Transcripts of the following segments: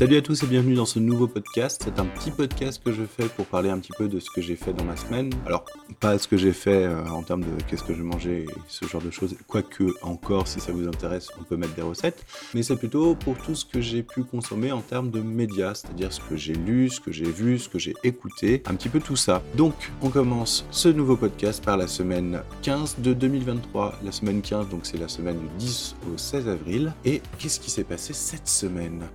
Salut à tous et bienvenue dans ce nouveau podcast. C'est un petit podcast que je fais pour parler un petit peu de ce que j'ai fait dans ma semaine. Alors, pas ce que j'ai fait euh, en termes de qu'est-ce que je mangeais ce genre de choses. Quoique, encore, si ça vous intéresse, on peut mettre des recettes. Mais c'est plutôt pour tout ce que j'ai pu consommer en termes de médias, c'est-à-dire ce que j'ai lu, ce que j'ai vu, ce que j'ai écouté, un petit peu tout ça. Donc, on commence ce nouveau podcast par la semaine 15 de 2023. La semaine 15, donc c'est la semaine du 10 au 16 avril. Et qu'est-ce qui s'est passé cette semaine?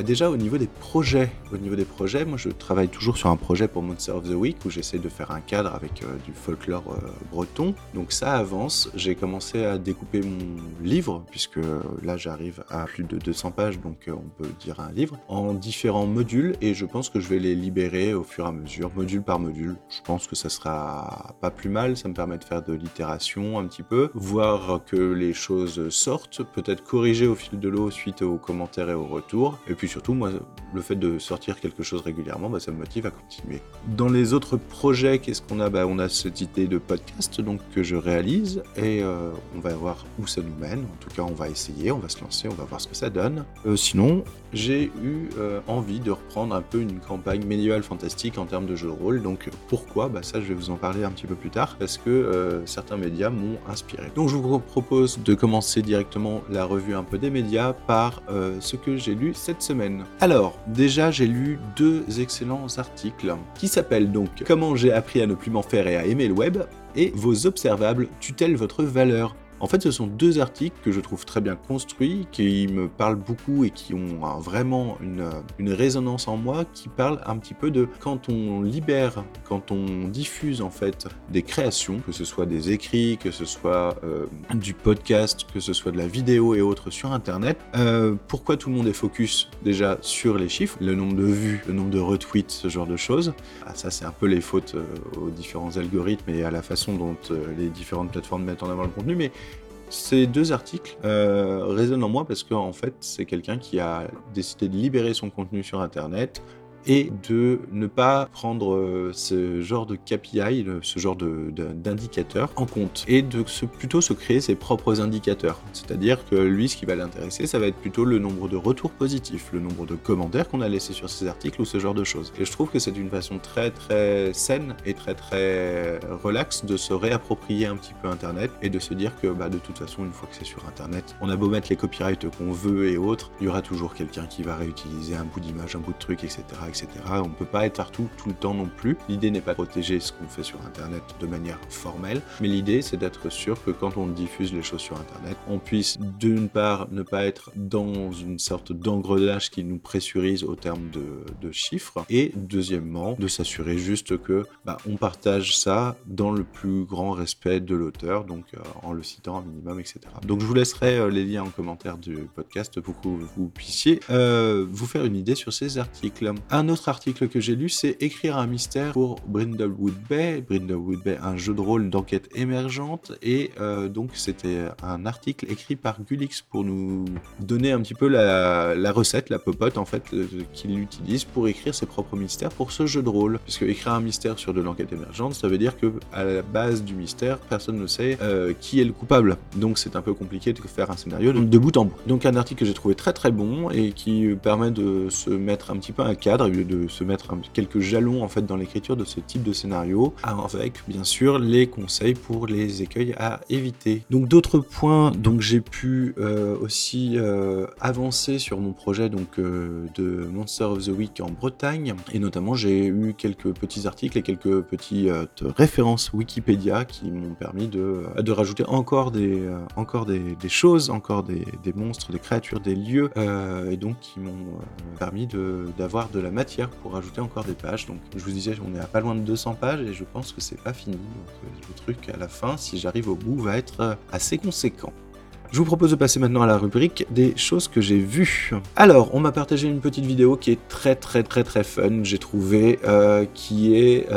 Déjà au niveau des projets, au niveau des projets, moi je travaille toujours sur un projet pour Monster of the Week où j'essaie de faire un cadre avec euh, du folklore euh, breton. Donc ça avance. J'ai commencé à découper mon livre puisque là j'arrive à plus de 200 pages, donc on peut dire un livre en différents modules et je pense que je vais les libérer au fur et à mesure, module par module. Je pense que ça sera pas plus mal. Ça me permet de faire de l'itération un petit peu, voir que les choses sortent, peut-être corriger au fil de l'eau suite aux commentaires et aux retours. Surtout, moi, le fait de sortir quelque chose régulièrement, bah, ça me motive à continuer. Dans les autres projets, qu'est-ce qu'on a? Bah, On a cette idée de podcast donc, que je réalise et euh, on va voir où ça nous mène. En tout cas, on va essayer, on va se lancer, on va voir ce que ça donne. Euh, sinon, j'ai eu euh, envie de reprendre un peu une campagne médiévale fantastique en termes de jeu de rôle. Donc pourquoi? Bah, Ça, je vais vous en parler un petit peu plus tard parce que certains médias m'ont inspiré. Donc je vous propose de commencer directement la revue un peu des médias par ce que j'ai lu cette semaine alors, déjà, j'ai lu deux excellents articles qui s'appellent donc Comment j'ai appris à ne plus m'en faire et à aimer le web et Vos observables tutèlent votre valeur. En fait, ce sont deux articles que je trouve très bien construits, qui me parlent beaucoup et qui ont vraiment une, résonance en moi, qui parlent un petit peu de quand on libère, quand on diffuse en fait des créations, que ce soit des écrits, que ce soit euh, du podcast, que ce soit de la vidéo et autres sur Internet, euh, pourquoi tout le monde est focus déjà sur les chiffres, le nombre de vues, le nombre de retweets, ce genre de choses. Ah, ça, c'est un peu les fautes euh, aux différents algorithmes et à la façon dont les différentes plateformes mettent en avant le contenu, mais ces deux articles euh, résonnent en moi parce qu'en en fait, c'est quelqu'un qui a décidé de libérer son contenu sur Internet, et de ne pas prendre euh, ce genre de KPI, ce genre d'indicateur en compte et de plutôt se créer ses propres indicateurs. C'est-à-dire que lui, ce qui va l'intéresser, ça va être plutôt le nombre de retours positifs, le nombre de commentaires qu'on a laissés sur ces articles ou ce genre de choses. Et je trouve que c'est une façon très très saine et très très relaxe de se réapproprier un petit peu Internet et de se dire que bah, de toute façon, une fois que c'est sur Internet, on a beau mettre les copyrights qu'on veut et autres, il y aura toujours quelqu'un qui va réutiliser un bout d'image, un bout de truc, etc. On ne peut pas être partout tout le temps non plus. L'idée n'est pas de protéger ce qu'on fait sur Internet de manière formelle, mais l'idée c'est d'être sûr que quand on diffuse les choses sur Internet, on puisse d'une part ne pas être dans une sorte d'engrenage qui nous pressurise au terme de, chiffres, et deuxièmement de s'assurer juste que bah, on partage ça dans le plus grand respect de l'auteur, donc euh, en le citant un minimum, etc. Donc je vous laisserai euh, les liens en commentaire du podcast pour que vous puissiez euh, vous faire une idée sur ces articles. Autre article que j'ai lu, c'est Écrire un mystère pour Brindlewood Bay. Brindlewood Bay, un jeu de rôle d'enquête émergente. Et euh, donc, c'était un article écrit par Gulix pour nous donner un petit peu la, recette, la popote en fait, euh, qu'il utilise pour écrire ses propres mystères pour ce jeu de rôle. Puisque écrire un mystère sur de l'enquête émergente, ça veut dire que à la base du mystère, personne ne sait euh, qui est le coupable. Donc, c'est un peu compliqué de faire un scénario de, bout en bout. Donc, un article que j'ai trouvé très très bon et qui permet de se mettre un petit peu un cadre, de se mettre quelques jalons en fait dans l'écriture de ce type de scénario, avec bien sûr les conseils pour les écueils à éviter. Donc d'autres points, donc j'ai pu euh, aussi euh, avancer sur mon projet donc euh, de Monster of the Week en Bretagne, et notamment j'ai eu quelques petits articles et quelques petites références Wikipédia qui m'ont permis de, de rajouter encore des, encore des, choses, encore des, des, monstres, des créatures, des lieux, et donc qui m'ont permis d'avoir de, de la matière pour rajouter encore des pages. Donc je vous disais, on est à pas loin de 200 pages et je pense que c'est pas fini. Donc euh, le truc à la fin, si j'arrive au bout, va être euh, assez conséquent. Je vous propose de passer maintenant à la rubrique des choses que j'ai vues. Alors, on m'a partagé une petite vidéo qui est très très très très fun, j'ai trouvé, euh, qui est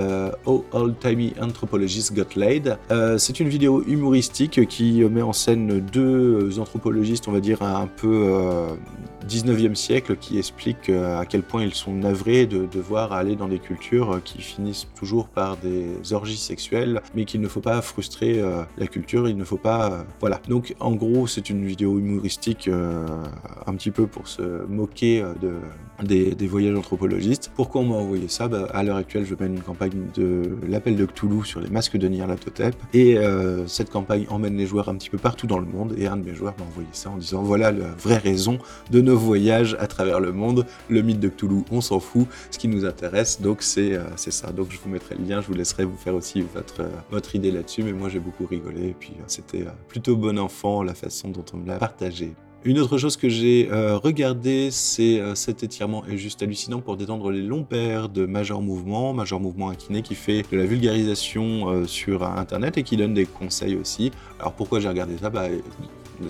Oh Old Timey Anthropologist Got Laid. Euh, c'est une vidéo humoristique qui met en scène deux anthropologistes, on va dire un peu 19e siècle, qui expliquent à quel point ils sont navrés de devoir aller dans des cultures qui finissent toujours par des orgies sexuelles, mais qu'il ne faut pas frustrer la culture, il ne faut pas... voilà. Donc, en gros, c'est une vidéo humoristique un petit peu pour se moquer de, des, voyages anthropologistes. Pourquoi on m'a envoyé ça? Bah, À l'heure actuelle, je mène une campagne de l'appel de Cthulhu sur les masques de Nyarlathotep. Et cette campagne emmène les joueurs un petit peu partout dans le monde. Et un de mes joueurs m'a envoyé ça en disant voilà la vraie raison de nos voyages à travers le monde. Le mythe de Cthulhu, on s'en fout. Ce qui nous intéresse, donc c'est ça. Donc je vous mettrai le lien, je vous laisserai vous faire aussi votre, votre idée là-dessus. Mais moi j'ai beaucoup rigolé. Et puis c'était plutôt bon enfant la façon dont on me l'a partagé. Une autre chose que j'ai euh, regardé, c'est euh, cet étirement est juste hallucinant pour détendre les longs pères de Major Mouvement, Major Mouvement Inquiné qui fait de la vulgarisation euh, sur Internet et qui donne des conseils aussi. Alors pourquoi j'ai regardé ça? Bah,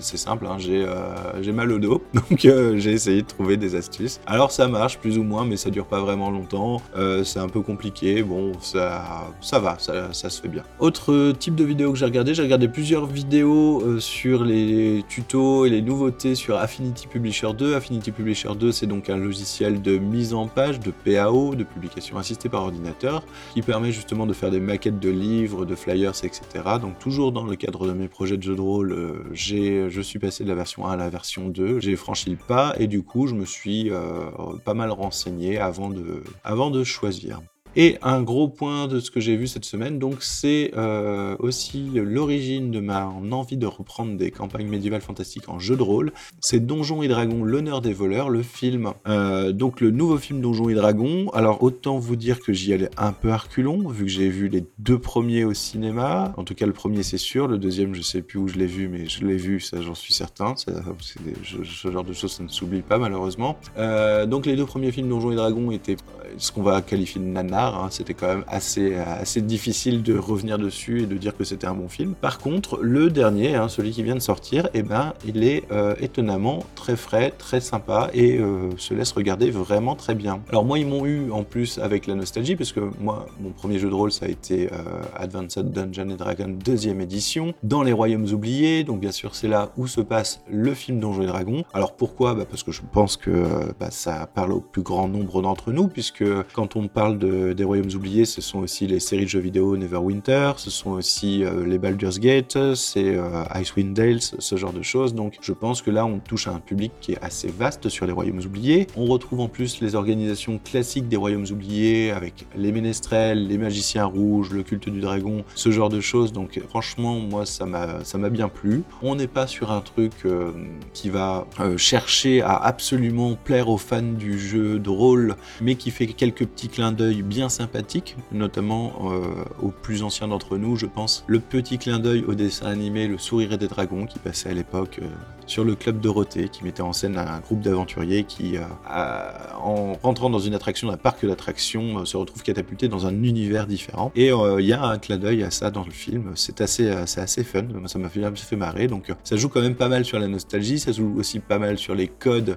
c'est simple, hein, euh, j'ai mal au dos, donc euh, j'ai essayé de trouver des astuces. Alors ça marche plus ou moins, mais ça dure pas vraiment longtemps, euh, c'est un peu compliqué, bon, ça, ça va, ça, ça se fait bien. Autre type de vidéo que j'ai regardé, j'ai regardé plusieurs vidéos sur les tutos et les nouveautés sur Affinity Publisher 2. Affinity Publisher 2, c'est donc un logiciel de mise en page, de PAO, de publication assistée par ordinateur, qui permet justement de faire des maquettes de livres, de flyers, etc. Donc toujours dans le cadre de mes projets de jeux de rôle, j'ai je suis passé de la version 1 à la version 2. J'ai franchi le pas et du coup, je me suis euh, pas mal renseigné avant de choisir. Et un gros point de ce que j'ai vu cette semaine, donc c'est euh, aussi l'origine de ma envie de reprendre des campagnes médiévales fantastiques en jeu de rôle. C'est Donjons et Dragons, l'honneur des voleurs, le film. Euh, donc le nouveau film Donjons et Dragons. Alors autant vous dire que j'y allais un peu à reculons, vu que j'ai vu les deux premiers au cinéma. En tout cas le premier c'est sûr, le deuxième je sais plus où je l'ai vu, mais je l'ai vu, ça j'en suis certain. ce genre de choses ça ne s'oublie pas malheureusement. Euh, donc les deux premiers films Donjons et Dragons étaient ce qu'on va qualifier de Hein. C'était quand même assez, assez difficile de revenir dessus et de dire que c'était un bon film. Par contre, le dernier, hein, celui qui vient de sortir, eh ben, il est euh, étonnamment très frais, très sympa et euh, se laisse regarder vraiment très bien. Alors moi, ils m'ont eu en plus avec la nostalgie, parce que moi, mon premier jeu de rôle, ça a été euh, Advanced Dungeon Dragon deuxième édition, dans les Royaumes oubliés. Donc bien sûr, c'est là où se passe le film Donjons et Dragons. Alors pourquoi? Bah, Parce que je pense que bah, ça parle au plus grand nombre d'entre nous, puisque quand on parle des royaumes oubliés, ce sont aussi les séries de jeux vidéo Neverwinter, ce sont aussi euh, les Baldur's Gate, c'est euh, Icewind Dale, ce genre de choses. Donc je pense que là, on touche à un public qui est assez vaste sur les royaumes oubliés. On retrouve en plus les organisations classiques des royaumes oubliés avec les ménestrels, les magiciens rouges, le culte du dragon, ce genre de choses. Donc franchement, moi, ça m'a bien plu. On n'est pas sur un truc euh, qui va chercher à absolument plaire aux fans du jeu de rôle, mais qui fait quelques petits clins d'œil bien sympathiques, notamment euh, aux plus anciens d'entre nous, je pense. Le petit clin d'œil au dessin animé Le Sourire des Dragons qui passait à l'époque euh, sur le club Dorothée, qui mettait en scène un groupe d'aventuriers qui, euh, en rentrant dans une attraction, un parc d'attractions, se retrouve catapulté dans un univers différent. Et il y a un clin d'œil à ça dans le film. C'est assez, c'est assez fun. Ça m'a fait, fait marrer. Donc ça joue quand même pas mal sur la nostalgie. Ça joue aussi pas mal sur les codes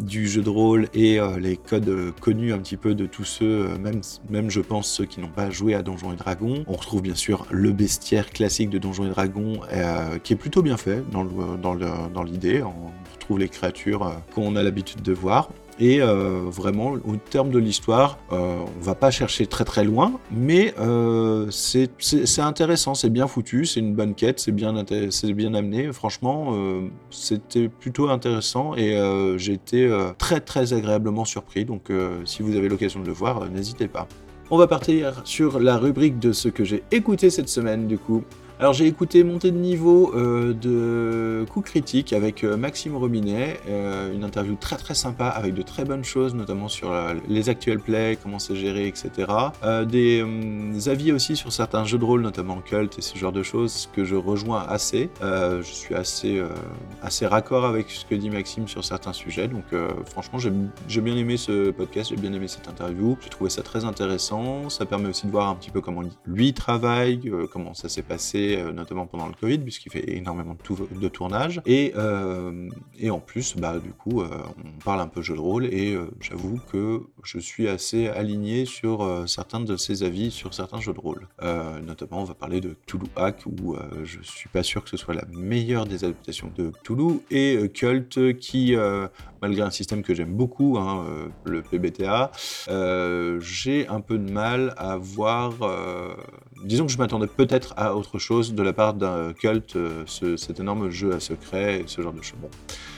du jeu de rôle et les codes connus un petit peu de tous ceux, euh, même, même je pense ceux qui n'ont pas joué à Donjons et Dragons. On retrouve bien sûr le bestiaire classique de Donjons et Dragons euh, qui est plutôt bien fait dans. Dans on retrouve les créatures euh, qu'on a l'habitude de voir. Et euh, vraiment, au terme de l'histoire, euh, on va pas chercher très très loin, mais euh, c'est intéressant, c'est bien foutu, c'est une bonne quête, c'est bien, bien amené. Franchement, euh, c'était plutôt intéressant et euh, j'ai été très très agréablement surpris. Donc, si vous avez l'occasion de le voir, n'hésitez pas. On va partir sur la rubrique de ce que j'ai écouté cette semaine, du coup. Alors j'ai écouté Montée de niveau euh, de Coup Critique avec euh, Maxime Robinet, euh, une interview très très sympa avec de très bonnes choses, notamment sur les actuels plays, comment c'est géré, etc. des avis aussi sur certains jeux de rôle, notamment Cult et ce genre de choses, que je rejoins assez. je suis assez, assez raccord avec ce que dit Maxime sur certains sujets, donc franchement j'ai bien aimé ce podcast, j'ai bien aimé cette interview, j'ai trouvé ça très intéressant, ça permet aussi de voir un petit peu comment lui travaille, comment ça s'est passé euh, notamment pendant le Covid, puisqu'il fait énormément de, de tournage. Et, euh, et en plus, bah, du coup, euh, on parle un peu jeu de rôle, et j'avoue que je suis assez aligné sur certains de ses avis sur certains jeux de rôle. notamment, on va parler de Cthulhu Hack, où je suis pas sûr que ce soit la meilleure des adaptations de Cthulhu, et Cult, qui, malgré un système que j'aime beaucoup, hein, le PBTA, j'ai un peu de mal à voir disons que je m'attendais peut-être à autre chose de la part d'un Cult, euh, cet énorme jeu à secret, ce genre de choses.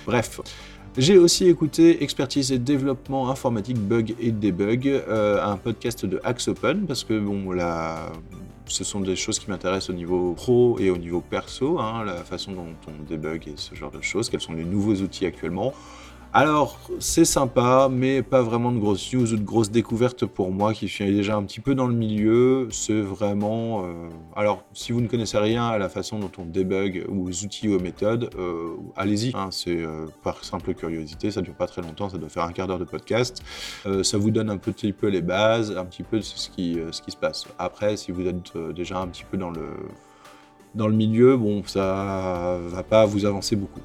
Bref. J'ai aussi écouté Expertise et développement informatique, bug et debug, euh, un podcast de Axe Open, parce que bon, ce sont des choses qui m'intéressent au niveau pro et au niveau perso, hein, la façon dont on débug et ce genre de choses, quels sont les nouveaux outils actuellement. Alors, c'est sympa, mais pas vraiment de grosses news ou de grosses découvertes pour moi qui suis déjà un petit peu dans le milieu. C'est vraiment. Euh, alors, si vous ne connaissez rien à la façon dont on débug ou aux outils ou aux méthodes, euh, allez-y. Hein, c'est euh, par simple curiosité, ça dure pas très longtemps, ça doit faire un quart d'heure de podcast. ça vous donne un petit peu les bases, un petit peu ce qui, ce qui se passe. Après, si vous êtes déjà un petit peu dans le, dans le milieu, bon, ça va pas vous avancer beaucoup.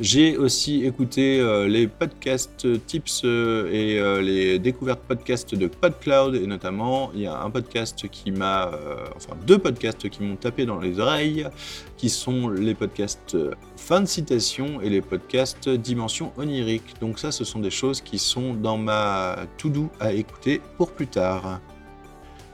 J'ai aussi écouté euh, les podcasts tips euh, et euh, les découvertes podcasts de PodCloud et notamment il y a un podcast qui m'a, enfin deux podcasts qui m'ont tapé dans les oreilles, qui sont les podcasts fin de citation et les podcasts dimension onirique. Donc ça, ce sont des choses qui sont dans ma to-do à écouter pour plus tard.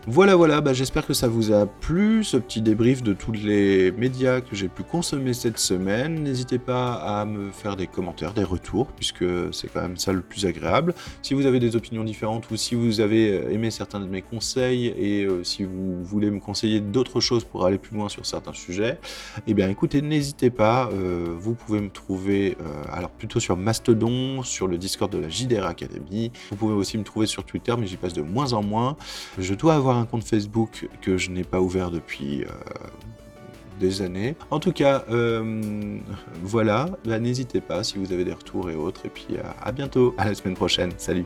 Voilà, voilà, bah, j'espère que ça vous a plu, ce petit débrief de tous les médias que j'ai pu consommer cette semaine. N'hésitez pas à me faire des commentaires, des retours, puisque c'est quand même ça le plus agréable. Si vous avez des opinions différentes ou si vous avez euh, aimé certains de mes conseils et euh, si vous voulez me conseiller d'autres choses pour aller plus loin sur certains sujets, eh bien écoutez, n'hésitez pas, euh, vous pouvez me trouver alors plutôt sur Mastodon, sur le Discord de la JDR Academy. Vous pouvez aussi me trouver sur Twitter, mais j'y passe de moins en moins. Je dois avoir un compte Facebook que je n'ai pas ouvert depuis euh, des années. En tout cas, euh, voilà, bah, n'hésitez pas si vous avez des retours et autres. Et puis à bientôt, à la semaine prochaine. Salut